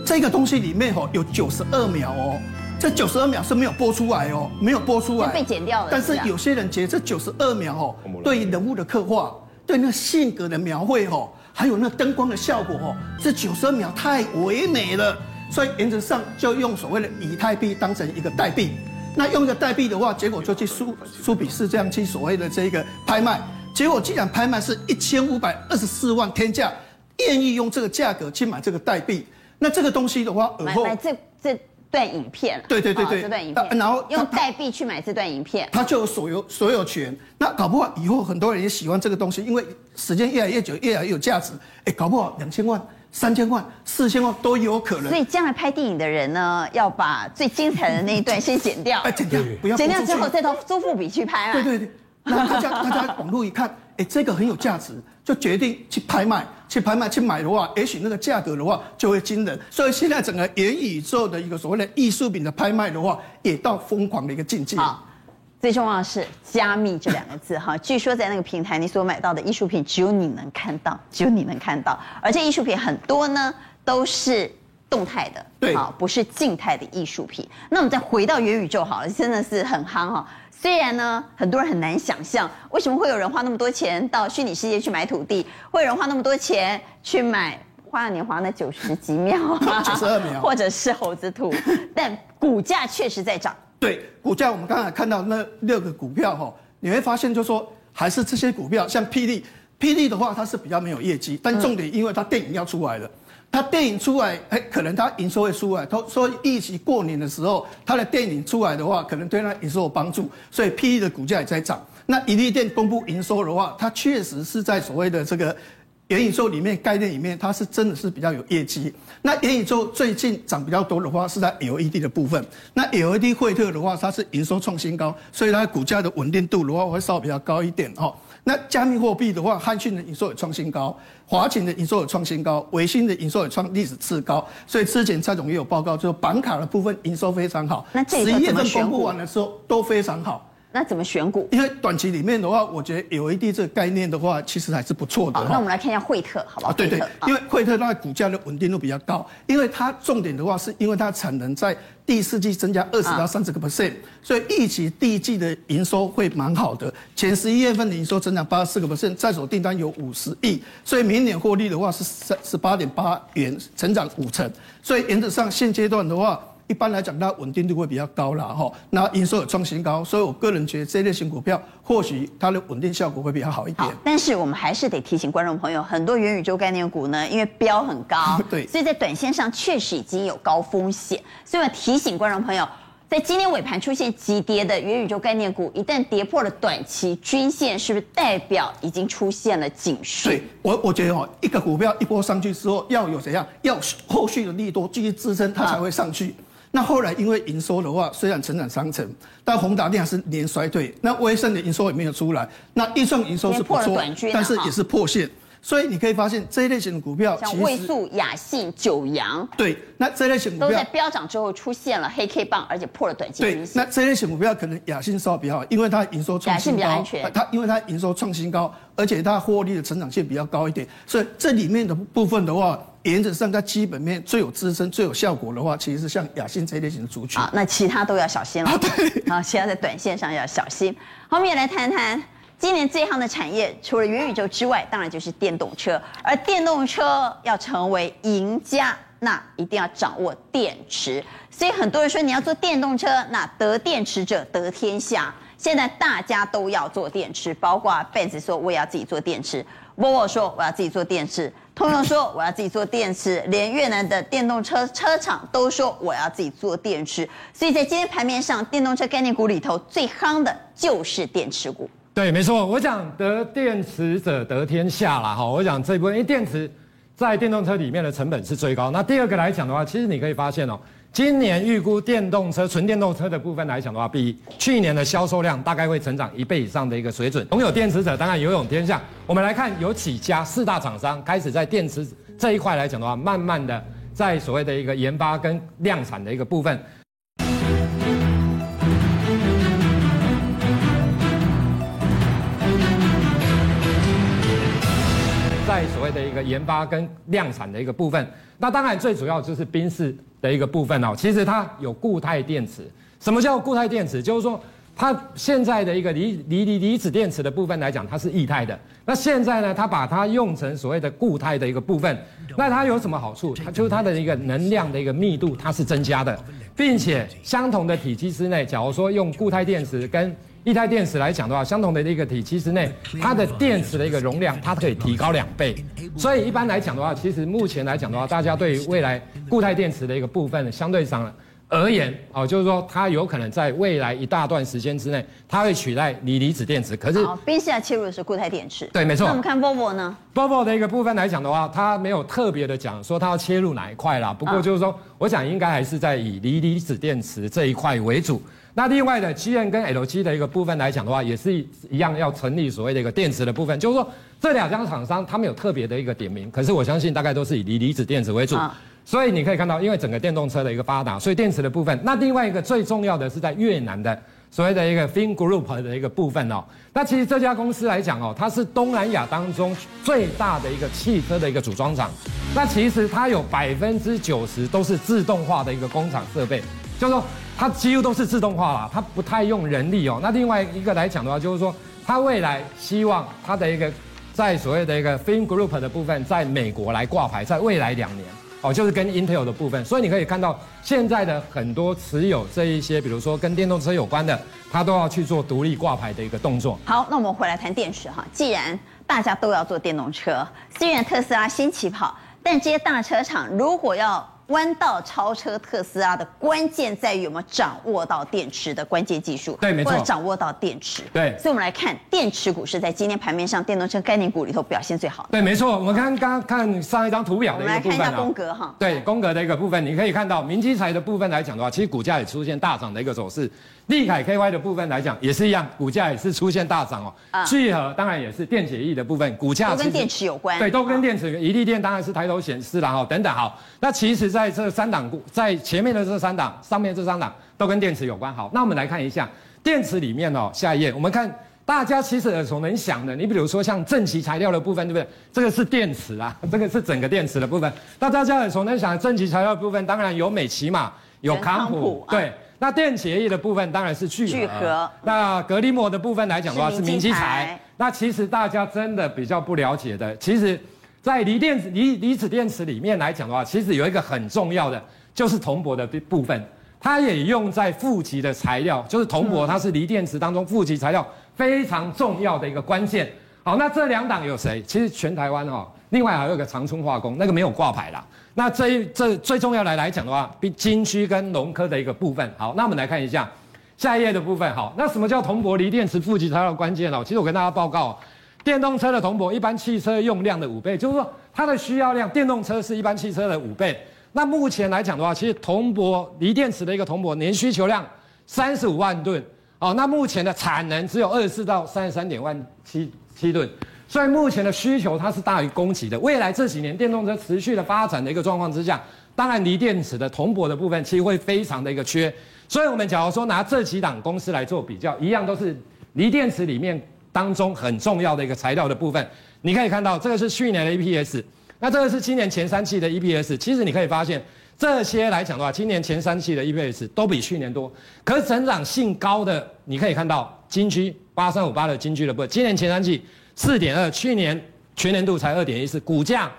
这个东西里面哦，有九十二秒哦，这九十二秒是没有播出来哦，没有播出来，被剪掉了。但是有些人觉得这九十二秒哦，对人物的刻画，对那个性格的描绘哦，还有那灯光的效果哦，这九十二秒太唯美了，所以原则上就用所谓的以太币当成一个代币。那用一个代币的话，结果就去苏苏比士这样去所谓的这个拍卖，结果既然拍卖是一千五百二十四万天价，愿意用这个价格去买这个代币，那这个东西的话，买买这这段影片，对对对对，这段影片，然后用代币去买这段影片，他就有所有所有权。那搞不好以后很多人也喜欢这个东西，因为时间越来越久，越来越有价值。哎，搞不好两千万。三千万、四千万都有可能，所以将来拍电影的人呢，要把最精彩的那一段先剪掉，哎，剪掉，不要剪掉之后再到苏富比去拍啊。对对对，那大家大家网络一看，哎，这个很有价值，就决定去拍卖，去拍卖去买的话，也许那个价格的话就会惊人。所以现在整个元宇宙的一个所谓的艺术品的拍卖的话，也到疯狂的一个境界。最重要的是加密这两个字哈，据说在那个平台你所买到的艺术品只有你能看到，只有你能看到，而且艺术品很多呢都是动态的，对，不是静态的艺术品。那我们再回到元宇宙好了，真的是很夯哈。虽然呢很多人很难想象，为什么会有人花那么多钱到虚拟世界去买土地，会有人花那么多钱去买花样年华那九十几秒，九十二秒，或者是猴子图，但股价确实在涨。对股价，我们刚才看到那六个股票哈，你会发现就是说还是这些股票，像霹雳，霹雳的话它是比较没有业绩，但重点因为它电影要出来了，它电影出来，哎，可能它营收会出来。他说预期过年的时候，它的电影出来的话，可能对它营收有帮助，所以 P E 的股价也在涨。那怡利电公布营收的话，它确实是在所谓的这个。元宇宙里面概念里面，它是真的是比较有业绩。那元宇宙最近涨比较多的话，是在 LED 的部分。那 LED 惠特的话，它是营收创新高，所以它股价的稳定度的话会稍微比较高一点哦。那加密货币的话，汉讯的营收也创新高，华擎的营收也创新高，维新的营收也创历史次高。所以之前蔡总也有报告，就是板卡的部分营收非常好。那十一月份公布完的时候都非常好。那怎么选股？因为短期里面的话，我觉得 LED 这个概念的话，其实还是不错的。好，那我们来看一下惠特，好不好？啊，对对，因为惠特它的股价的稳定度比较高，因为它重点的话，是因为它产能在第四季增加二十到三十个 percent，所以预期第一季的营收会蛮好的。前十一月份的营收增长八十四个 percent，在手订单有五十亿，所以明年获利的话是三十八点八元，成长五成。所以原则上现阶段的话。一般来讲，它稳定度会比较高啦，哈。那营收有创新高，所以我个人觉得这类型股票或许它的稳定效果会比较好一点。但是我们还是得提醒观众朋友，很多元宇宙概念股呢，因为标很高，对，所以在短线上确实已经有高风险。所以我提醒观众朋友，在今天尾盘出现急跌的元宇宙概念股，一旦跌破了短期均线，是不是代表已经出现了警示？对，我我觉得哦，一个股票一波上去之后，要有怎样，要后续的利多继续支撑，它才会上去。那后来因为营收的话，虽然成长三成，但宏达电还是年衰退。那威盛的营收也没有出来。那易创营收是不错，但是也是破线。所以你可以发现这一类型的股票，像位素、雅信、九阳，对，那这一类型股票都在飙涨之后出现了黑 K 棒，而且破了短期。对，那这一类型股票可能雅信稍微比较好，因为它营收创新高。亚信比较安全。它因为它营收创新高，而且它获利的成长性比较高一点，所以这里面的部分的话。原则上，它基本面最有支撑、最有效果的话，其实是像雅信这一类型的族群。好，那其他都要小心了。啊，对。啊，其他在短线上要小心。好，我们也来谈谈今年最夯的产业，除了元宇宙之外，当然就是电动车。而电动车要成为赢家，那一定要掌握电池。所以很多人说，你要做电动车，那得电池者得天下。现在大家都要做电池，包括 Benz 说我也要自己做电池，Volvo 说我要自己做电池。通用说我要自己做电池，连越南的电动车车厂都说我要自己做电池，所以在今天盘面上，电动车概念股里头最夯的就是电池股。对，没错，我讲得电池者得天下啦。哈。我讲这一部分，因为电池在电动车里面的成本是最高。那第二个来讲的话，其实你可以发现哦。今年预估电动车、纯电动车的部分来讲的话，比去年的销售量大概会成长一倍以上的一个水准。拥有电池者当然拥有天下。我们来看有几家四大厂商开始在电池这一块来讲的话，慢慢的在所谓的一个研发跟量产的一个部分。在所谓的一个研发跟量产的一个部分。那当然最主要就是宾士的一个部分哦，其实它有固态电池。什么叫固态电池？就是说它现在的一个离离离离子电池的部分来讲，它是液态的。那现在呢，它把它用成所谓的固态的一个部分。那它有什么好处？它就是它的一个能量的一个密度，它是增加的，并且相同的体积之内，假如说用固态电池跟液态电池来讲的话，相同的一个体积之内，它的电池的一个容量，它可以提高两倍。所以一般来讲的话，其实目前来讲的话，大家对于未来固态电池的一个部分，相对上而言，哦，就是说它有可能在未来一大段时间之内，它会取代锂离子电池。可是，宾士要切入的是固态电池。对，没错。那我们看 Volvo 呢？Volvo 的一个部分来讲的话，它没有特别的讲说它要切入哪一块啦。不过就是说，我想应该还是在以锂离子电池这一块为主。那另外的 G N 跟 L 七的一个部分来讲的话，也是一样要成立所谓的一个电池的部分，就是说这两家厂商他们有特别的一个点名，可是我相信大概都是以锂离子电池为主。所以你可以看到，因为整个电动车的一个发达，所以电池的部分。那另外一个最重要的是在越南的所谓的一个 Fin Group 的一个部分哦。那其实这家公司来讲哦，它是东南亚当中最大的一个汽车的一个组装厂。那其实它有百分之九十都是自动化的一个工厂设备，就是说。它几乎都是自动化了，它不太用人力哦。那另外一个来讲的话，就是说它未来希望它的一个在所谓的一个 Vingroup 的部分，在美国来挂牌，在未来两年哦，就是跟 Intel 的部分。所以你可以看到现在的很多持有这一些，比如说跟电动车有关的，它都要去做独立挂牌的一个动作。好，那我们回来谈电池哈。既然大家都要做电动车，虽然特斯拉新起跑，但这些大车厂如果要弯道超车特斯拉的关键在于有没有掌握到电池的关键技术，对，没错，或者掌握到电池，对。所以，我们来看电池股是在今天盘面上电动车概念股里头表现最好的。对，没错。我们刚刚看上一张图表的一个部分，我们来看一下宫格哈。对，宫格的一个部分，你可以看到明基材的部分来讲的话，其实股价也出现大涨的一个走势。立凯 KY 的部分来讲也是一样，股价也是出现大涨哦。啊，聚合当然也是电解液的部分，股价都跟电池有关。对，都跟电池。一利电当然是抬头显示了哈，等等好。那其实在这三档股，在前面的这三档，上面这三档都跟电池有关。好，那我们来看一下电池里面哦，下一页我们看大家其实耳熟能详的，你比如说像正极材料的部分，对不对？这个是电池啊，这个是整个电池的部分。那大家耳熟能详的正极材料的部分，当然有美琪玛，有康普，对。那电解液的部分当然是聚合，聚合。那隔离膜的部分来讲的话是明基材。那其实大家真的比较不了解的，其实，在锂电池、锂离子电池里面来讲的话，其实有一个很重要的，就是铜箔的部分，它也用在负极的材料，就是铜箔，它是锂电池当中负极材料非常重要的一个关键。好，那这两档有谁？其实全台湾哈，另外还有一个长春化工，那个没有挂牌啦。那这一这最重要来来讲的话，比金区跟农科的一个部分。好，那我们来看一下下一页的部分。好，那什么叫铜箔锂电池负极材料关键哦？其实我跟大家报告，电动车的铜箔一般汽车用量的五倍，就是说它的需要量，电动车是一般汽车的五倍。那目前来讲的话，其实铜箔锂电池的一个铜箔年需求量三十五万吨哦，那目前的产能只有二十四到三十三点万七七吨。所以目前的需求它是大于供给的。未来这几年电动车持续的发展的一个状况之下，当然锂电池的铜箔的部分其实会非常的一个缺。所以我们假如说拿这几档公司来做比较，一样都是锂电池里面当中很重要的一个材料的部分。你可以看到这个是去年的 EPS，那这个是今年前三季的 EPS。其实你可以发现这些来讲的话，今年前三季的 EPS 都比去年多。可成长性高的，你可以看到金居八三五八的金居的部，今年前三季。四点二，去年全年度才二点一四，股价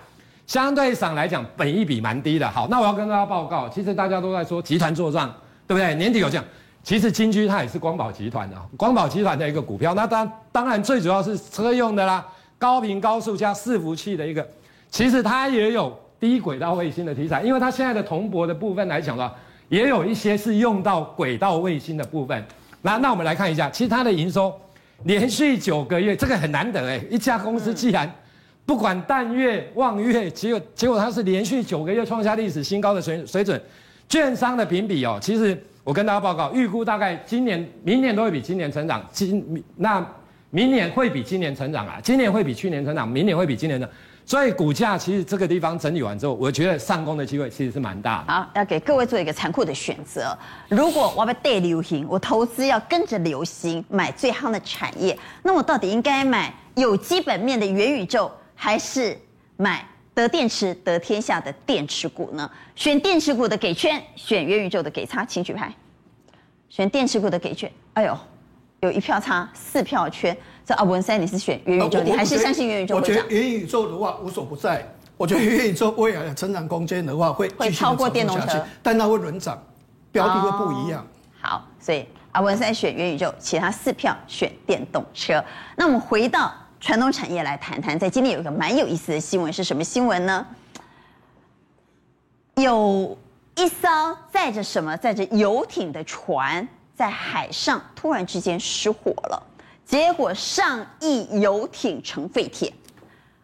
相对上来讲，本益比蛮低的。好，那我要跟大家报告，其实大家都在说集团做账，对不对？年底有这样，其实金居它也是光宝集团的，光宝集团的一个股票。那当当然最主要是车用的啦，高频高速加伺服器的一个，其实它也有低轨道卫星的题材，因为它现在的铜箔的部分来讲的话，也有一些是用到轨道卫星的部分。那那我们来看一下，其实它的营收。连续九个月，这个很难得哎！一家公司既然不管淡月望月，结果结果它是连续九个月创下历史新高的水水准。券商的评比哦，其实我跟大家报告，预估大概今年、明年都会比今年成长。今那明年会比今年成长啊，今年会比去年成长，明年会比今年的。所以股价其实这个地方整理完之后，我觉得上攻的机会其实是蛮大的。好，要给各位做一个残酷的选择。如果我要带流行，我投资要跟着流行买最夯的产业，那我到底应该买有基本面的元宇宙，还是买得电池得天下的电池股呢？选电池股的给圈，选元宇宙的给差，请举牌。选电池股的给圈，哎呦，有一票差，四票圈。这阿文山，你是选元宇宙你，还是相信元宇宙？我觉得元宇宙的话无所不在。我觉得元宇宙未来的成长空间的话会会超过电动车，但它会轮涨，标的会不一样。哦、好，所以阿文山选元宇宙，其他四票选电动车。那我们回到传统产业来谈谈，在今天有一个蛮有意思的新闻，是什么新闻呢？有一艘载着什么载着游艇的船在海上突然之间失火了。结果上亿游艇成废铁，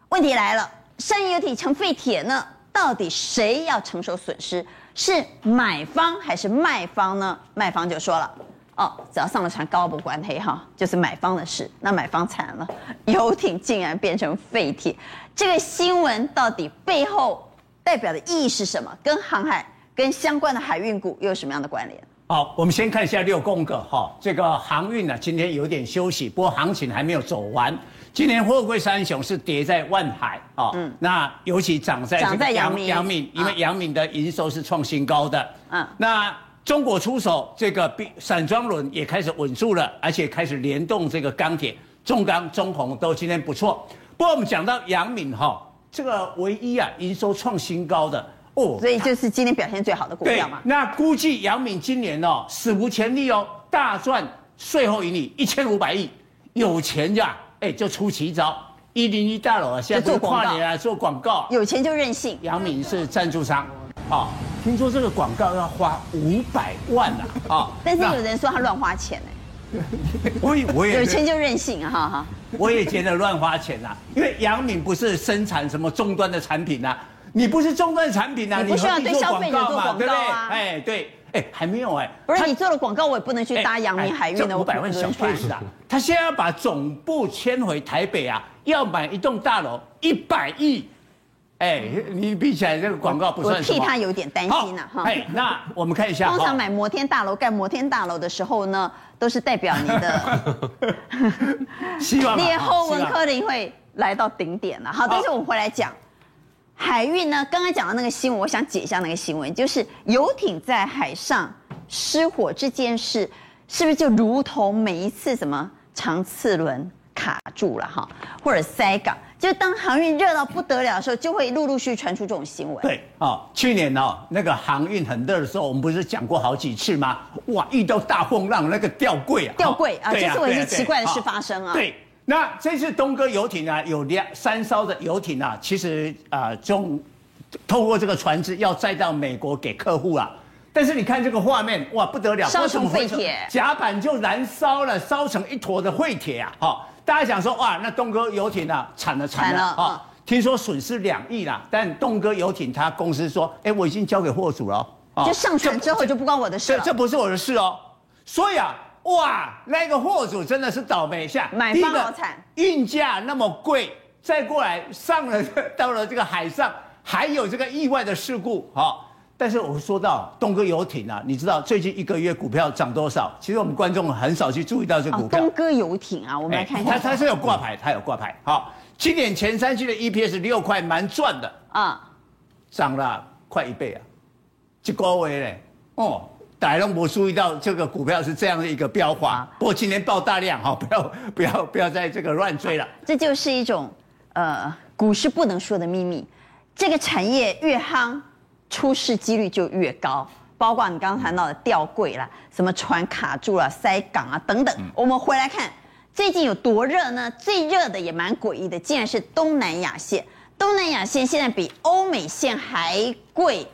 问题来了，上亿游艇成废铁呢？到底谁要承受损失？是买方还是卖方呢？卖方就说了，哦，只要上了船，高不关黑哈，就是买方的事。那买方惨了，游艇竟然变成废铁，这个新闻到底背后代表的意义是什么？跟航海、跟相关的海运股又有什么样的关联？好，我们先看一下六宫格哈，这个航运呢，今天有点休息，不过行情还没有走完。今年货柜三雄是跌在万海啊，嗯，那尤其涨在这个阳阳明，因为阳明的营收是创新高的，嗯，那中国出手这个散装轮也开始稳住了，而且开始联动这个钢铁，中钢、中红都今天不错。不过我们讲到阳明哈，这个唯一啊营收创新高的。哦，所以就是今天表现最好的股票嘛。那估计杨敏今年哦，史无前例哦，大赚税后盈利一千五百亿，有钱呀，哎，就出奇招，一零一大楼啊，现在做跨年啊，做广告，有钱就任性。杨敏是赞助商，啊，听说这个广告要花五百万啊，啊，但是有人说他乱花钱 呢，我也我也有钱就任性啊，哈哈，我也觉得乱花钱啊，因为杨敏不是生产什么终端的产品啊。你不是终端产品啊，你不需要对消费者做广告啊，对不对？哎，对，哎，还没有哎，不是你做了广告，我也不能去搭阳明海运的五百万小船是啊。他现在要把总部迁回台北啊，要买一栋大楼一百亿，哎，你比起来这个广告不算什么。我替他有点担心呐，哈。哎，那我们看一下，通常买摩天大楼盖摩天大楼的时候呢，都是代表你的 希望，你后文科林会来到顶点了。好，但是我们回来讲。海运呢？刚刚讲到那个新闻，我想解一下那个新闻，就是游艇在海上失火这件事，是不是就如同每一次什么长次轮卡住了哈，或者塞港，就当航运热到不得了的时候，就会陆陆续续传出这种新闻。对啊、哦，去年哦，那个航运很热的时候，我们不是讲过好几次吗？哇，遇到大风浪，那个吊柜啊，吊柜啊，这是也是奇怪的事发生啊。对。那这次东哥游艇啊，有两三艘的游艇啊，其实啊，中透过这个船只要载到美国给客户啊。但是你看这个画面，哇，不得了，烧成废铁，甲板就燃烧了，烧成一坨的废铁啊！好，大家想说，哇，那东哥游艇啊，惨了惨了啊！听说损失两亿啦，但东哥游艇他公司说，哎，我已经交给货主了，就上船之后就不关我的事了，这这不是我的事哦。所以啊。哇，那个货主真的是倒霉下，买方好惨，运价那么贵，再过来上了 到了这个海上，还有这个意外的事故，好。但是我说到东哥游艇啊，你知道最近一个月股票涨多少？其实我们观众很少去注意到这个股票。东哥游艇啊，我们来看一下，它它是有挂牌，它有挂牌。好，今年前三季的 EPS 六块，蛮赚的啊，涨了快一倍啊，一个月嘞，哦。大家都没注意到这个股票是这样的一个飙华，不过今天爆大量哈，不要不要不要在这个乱追了。这就是一种呃股市不能说的秘密，这个产业越夯，出事几率就越高。包括你刚刚谈到的吊柜啦，什么船卡住了、塞港啊等等。我们回来看最近有多热呢？最热的也蛮诡异的，竟然是东南亚线。东南亚线现在比欧美线还贵。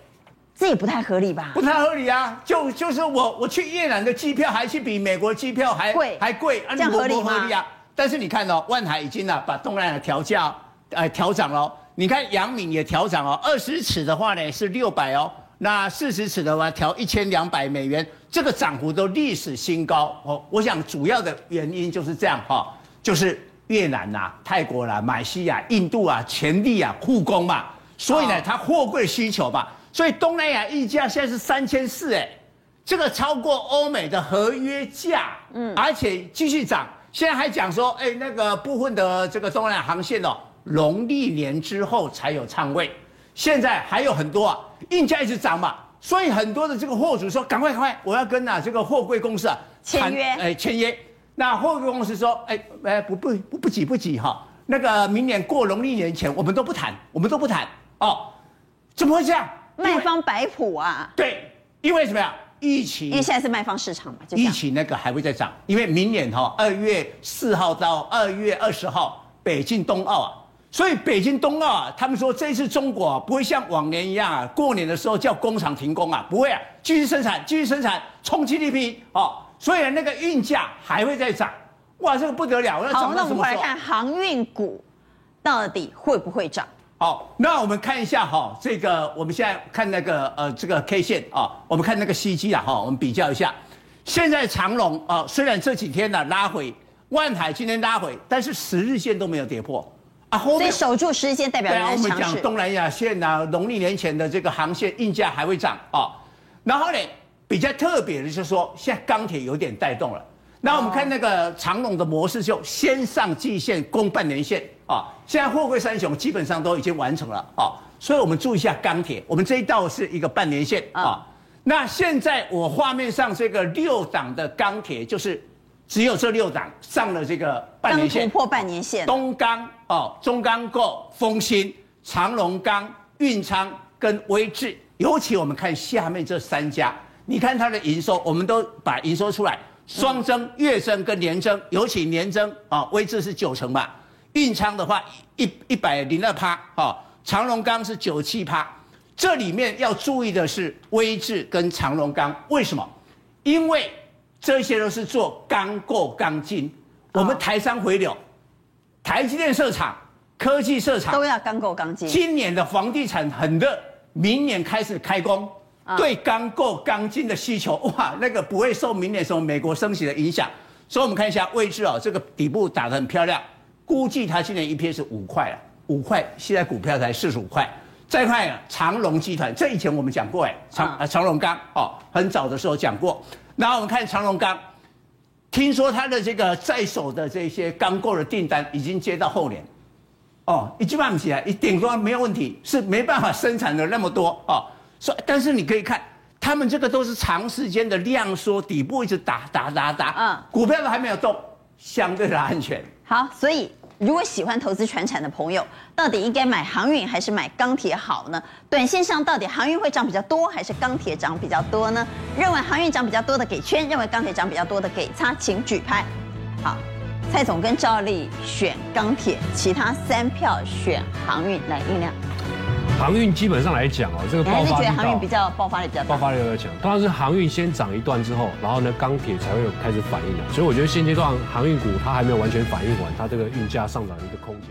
这也不太合理吧？不太合理啊！就就是我我去越南的机票还是比美国机票还贵还贵，这样合理吗？合理啊！但是你看哦，万海已经呢把东南亚调价，呃调涨了。你看阳明也调涨哦，二十尺的话呢是六百哦，那四十尺的话调一千两百美元，这个涨幅都历史新高哦。我想主要的原因就是这样哈，就是越南呐、泰国啦、马来西亚、印度啊全力啊护工嘛，所以呢它货柜需求吧。所以东南亚溢价现在是三千四，哎，这个超过欧美的合约价，嗯，而且继续涨。现在还讲说，哎，那个部分的这个东南亚航线哦，农历年之后才有仓位。现在还有很多啊，运价一直涨嘛，所以很多的这个货主说：“赶快赶快，我要跟啊这个货柜公司啊签约。”哎，签约。那货柜公司说：“哎哎，不不不不急不急哈，那个明年过农历年前我们都不谈，我们都不谈哦。怎么会这样？卖方摆谱啊？对，因为什么呀？疫情，因为现在是卖方市场嘛，疫情那个还会再涨，因为明年哈二月四号到二月二十号北京冬奥啊，所以北京冬奥啊，他们说这次中国啊不会像往年一样啊，过年的时候叫工厂停工啊，不会啊，继续生产，继续生产，冲 GDP 哦，所以那个运价还会再涨，哇，这个不得了，那涨到什么时候？好，那我们来看航运股到底会不会涨？好，那我们看一下哈，这个我们现在看那个呃这个 K 线啊，我们看那个 CG 啊哈，我们比较一下。现在长龙啊，虽然这几天呢拉回，万海今天拉回，但是十日线都没有跌破啊。后面所以守住十日线代表人家强势。我们讲东南亚线啊，农历年前的这个航线运价还会涨啊。然后呢，比较特别的就是说，现在钢铁有点带动了。那我们看那个长龙的模式，就先上季线攻半年线啊。现在货柜三雄基本上都已经完成了啊，所以我们注意一下钢铁。我们这一道是一个半年线啊。那现在我画面上这个六档的钢铁，就是只有这六档上了这个半年线，突破半年线。东钢哦，中钢构、丰兴、长隆钢、运昌跟威智。尤其我们看下面这三家，你看它的营收，我们都把营收出来。双增、月增跟年增，尤其年增啊，威智是九成吧，运昌的话一一百零二趴哦，长隆钢是九七趴。这里面要注意的是威智跟长隆钢，为什么？因为这些都是做钢构钢筋，我们台商回流，台积电设厂，科技设厂都要钢构钢筋。今年的房地产很热，明年开始开工。对钢构钢筋的需求，哇，那个不会受明年什么美国升息的影响，所以我们看一下位置哦，这个底部打得很漂亮，估计它今年 EPS 是五块了，五块，现在股票才四十五块。再看啊，长荣集团，这以前我们讲过哎，长啊长荣钢哦，很早的时候讲过。然后我们看长荣钢，听说它的这个在手的这些钢构的订单已经接到后年，哦，一句话不起来，一顶多没有问题，是没办法生产的那么多哦。说，但是你可以看，他们这个都是长时间的量缩，底部一直打打打打，嗯，股票都还没有动，相对的安全。好，所以如果喜欢投资船产的朋友，到底应该买航运还是买钢铁好呢？短线上到底航运会涨比较多，还是钢铁涨比较多呢？认为航运涨比较多的给圈，认为钢铁涨比较多的给叉，请举牌。好，蔡总跟赵丽选钢铁，其他三票选航运，来酝酿。航运基本上来讲哦，这个爆发力，觉得航运比较爆发力比较，爆发力比较强。当然是航运先涨一段之后，然后呢，钢铁才会有开始反应的。所以我觉得现阶段航运股它还没有完全反应完，它这个运价上涨的一个空间。